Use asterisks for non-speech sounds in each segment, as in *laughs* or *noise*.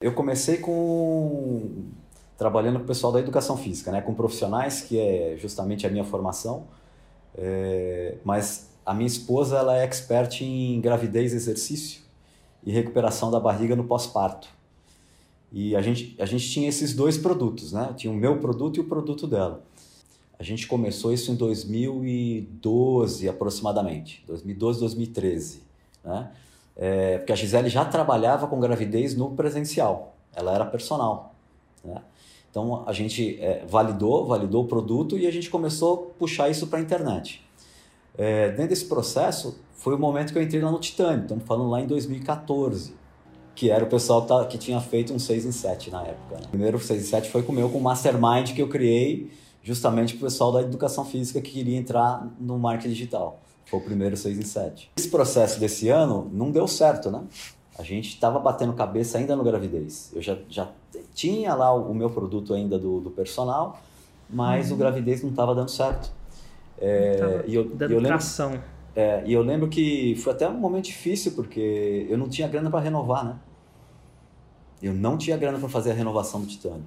Eu comecei com trabalhando com o pessoal da educação física, né, com profissionais que é justamente a minha formação. É, mas a minha esposa ela é expert em gravidez, exercício e recuperação da barriga no pós-parto. E a gente, a gente tinha esses dois produtos, né? Tinha o meu produto e o produto dela. A gente começou isso em 2012 aproximadamente, 2012, 2013, né? É, porque a Gisele já trabalhava com gravidez no presencial, ela era personal. Né? Então a gente é, validou, validou o produto e a gente começou a puxar isso para a internet. É, dentro desse processo foi o momento que eu entrei lá no Titânio, estamos falando lá em 2014, que era o pessoal que, tá, que tinha feito um 6 em 7 na época. Né? O primeiro 6 em 7 foi com o meu, com o Mastermind que eu criei justamente para o pessoal da educação física que queria entrar no marketing digital. Foi o primeiro 6 em 7. Esse processo desse ano não deu certo, né? A gente estava batendo cabeça ainda no gravidez. Eu já, já tinha lá o, o meu produto ainda do, do personal, mas uhum. o gravidez não estava dando certo. É, e eu, dando eu lembro, tração. É, e eu lembro que foi até um momento difícil, porque eu não tinha grana para renovar, né? Eu não tinha grana para fazer a renovação do titânio.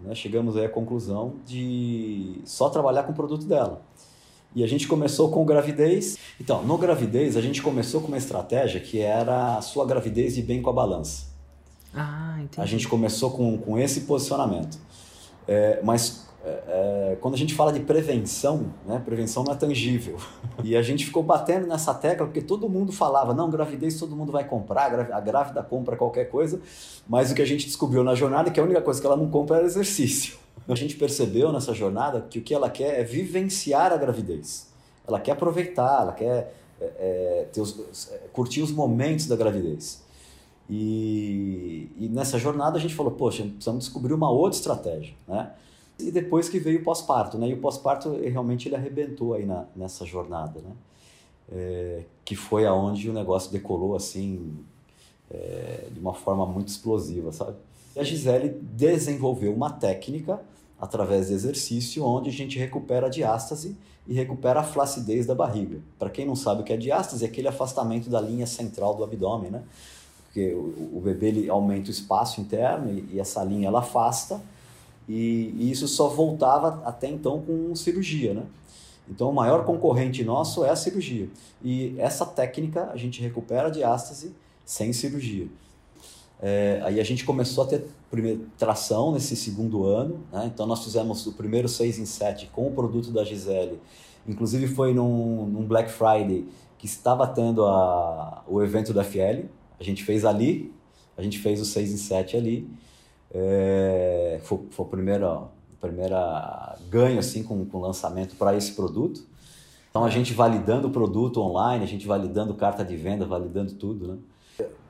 Né? Chegamos aí à conclusão de só trabalhar com o produto dela. E a gente começou com gravidez. Então, no gravidez, a gente começou com uma estratégia que era a sua gravidez de bem com a balança. Ah, entendi. A gente começou com, com esse posicionamento. É, mas é, é, quando a gente fala de prevenção, né, prevenção não é tangível. *laughs* E a gente ficou batendo nessa tecla porque todo mundo falava: não, gravidez todo mundo vai comprar, a grávida compra qualquer coisa. Mas o que a gente descobriu na jornada é que a única coisa que ela não compra era exercício. *laughs* A gente percebeu nessa jornada que o que ela quer é vivenciar a gravidez. Ela quer aproveitar, ela quer é, é os, é, curtir os momentos da gravidez. E, e, nessa jornada a gente falou, poxa, precisamos descobrir uma outra estratégia, né? E depois que veio o pós-parto, né? E o pós-parto realmente ele arrebentou aí na, nessa jornada, né? É, que foi aonde o negócio decolou assim é, de uma forma muito explosiva, sabe? E a Gisele desenvolveu uma técnica através de exercício onde a gente recupera a diástase e recupera a flacidez da barriga. Para quem não sabe o que é diástase, é aquele afastamento da linha central do abdômen, né? Porque o, o bebê ele aumenta o espaço interno e, e essa linha ela afasta e, e, isso só voltava até então com cirurgia, né? Então o maior concorrente nosso é a cirurgia. E essa técnica a gente recupera a diástase sem cirurgia. É, aí a gente começou a ter primeiro, tração nesse segundo ano, né? então nós fizemos o primeiro 6 em 7 com o produto da Gisele, inclusive foi num, num Black Friday que estava tendo a, o evento da FL, a gente fez ali, a gente fez o 6 em 7 ali, é, foi, foi o primeiro, primeira ganho assim com, com o lançamento para esse produto. Então a gente validando o produto online, a gente validando carta de venda, validando tudo, né?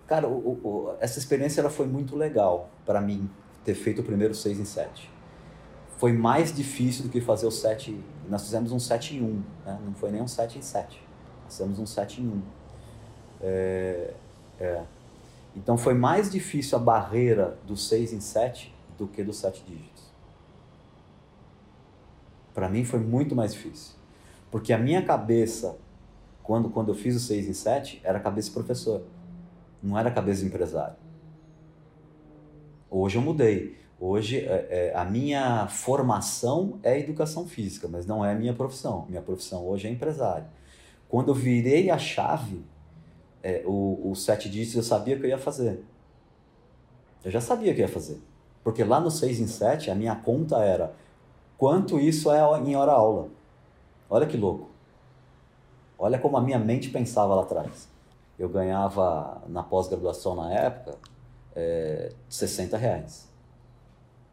Cara, o, o, essa experiência ela foi muito legal para mim, ter feito o primeiro 6 em 7. Foi mais difícil do que fazer o 7. Nós fizemos um 7 em 1, né? não foi nem um 7 em 7. Nós fizemos um 7 em 1. É, é. Então foi mais difícil a barreira do 6 em 7 do que dos 7 dígitos. Para mim foi muito mais difícil. Porque a minha cabeça, quando, quando eu fiz o 6 em 7, era cabeça de professor não era cabeça de empresário. Hoje eu mudei. Hoje é, é, a minha formação é educação física, mas não é a minha profissão. Minha profissão hoje é empresário. Quando eu virei a chave, é, o, o sete dígitos eu sabia que eu ia fazer. Eu já sabia que ia fazer. Porque lá no 6 em 7, a minha conta era quanto isso é em hora aula. Olha que louco. Olha como a minha mente pensava lá atrás eu ganhava na pós-graduação na época é, 60 reais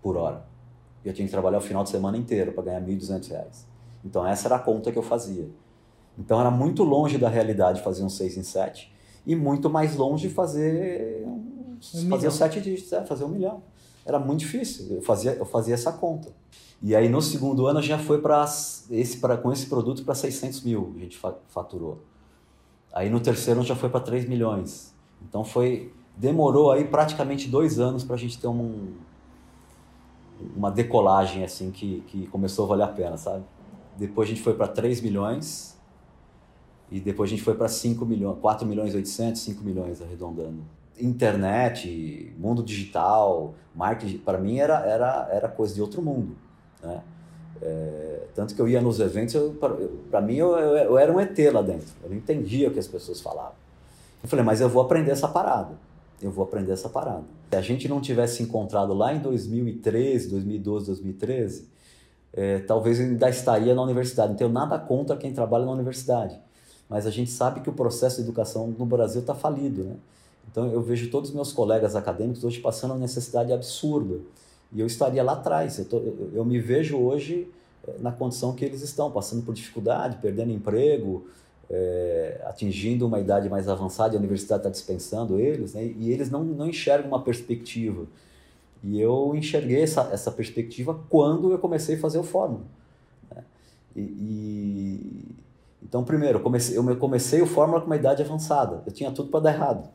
por hora. E eu tinha que trabalhar o final de semana inteiro para ganhar 1.200 reais. Então essa era a conta que eu fazia. Então era muito longe da realidade fazer um 6 em 7 e muito mais longe de fazer um, fazer os 7 dígitos, é, fazer um milhão. Era muito difícil, eu fazia, eu fazia essa conta. E aí no segundo ano já foi para esse pra, com esse produto para 600 mil a gente faturou. Aí no terceiro já foi para 3 milhões. Então foi demorou aí praticamente dois anos para a gente ter um, uma decolagem assim que, que começou a valer a pena, sabe? Depois a gente foi para 3 milhões e depois a gente foi para 5 milhões, 4 milhões e 800, 5 milhões arredondando. internet, mundo digital, marketing, para mim era, era, era coisa de outro mundo. Né? É, tanto que eu ia nos eventos, para mim eu, eu, eu, era um ET lá dentro, eu não entendia o que as pessoas falavam. Eu falei, mas eu vou aprender essa parada, eu vou aprender essa parada. Se a gente não tivesse encontrado lá em 2013, 2012, 2013, é, talvez ainda estaria na universidade. Não tenho nada contra quem trabalha na universidade, mas a gente sabe que o processo de educação no Brasil está falido, né? Então eu vejo todos os meus colegas acadêmicos hoje passando uma necessidade absurda. E eu estaria lá atrás. Eu, tô, eu, me vejo hoje eh, na condição que eles estão, passando por dificuldade, perdendo emprego, é, atingindo uma idade mais avançada a universidade está dispensando eles, né? e eles não, não enxergam uma perspectiva. E eu enxerguei essa, essa perspectiva quando eu comecei a fazer o Fórmula. Né? E, então, primeiro, eu comecei, eu comecei o Fórmula com uma idade avançada. Eu tinha tudo para dar errado.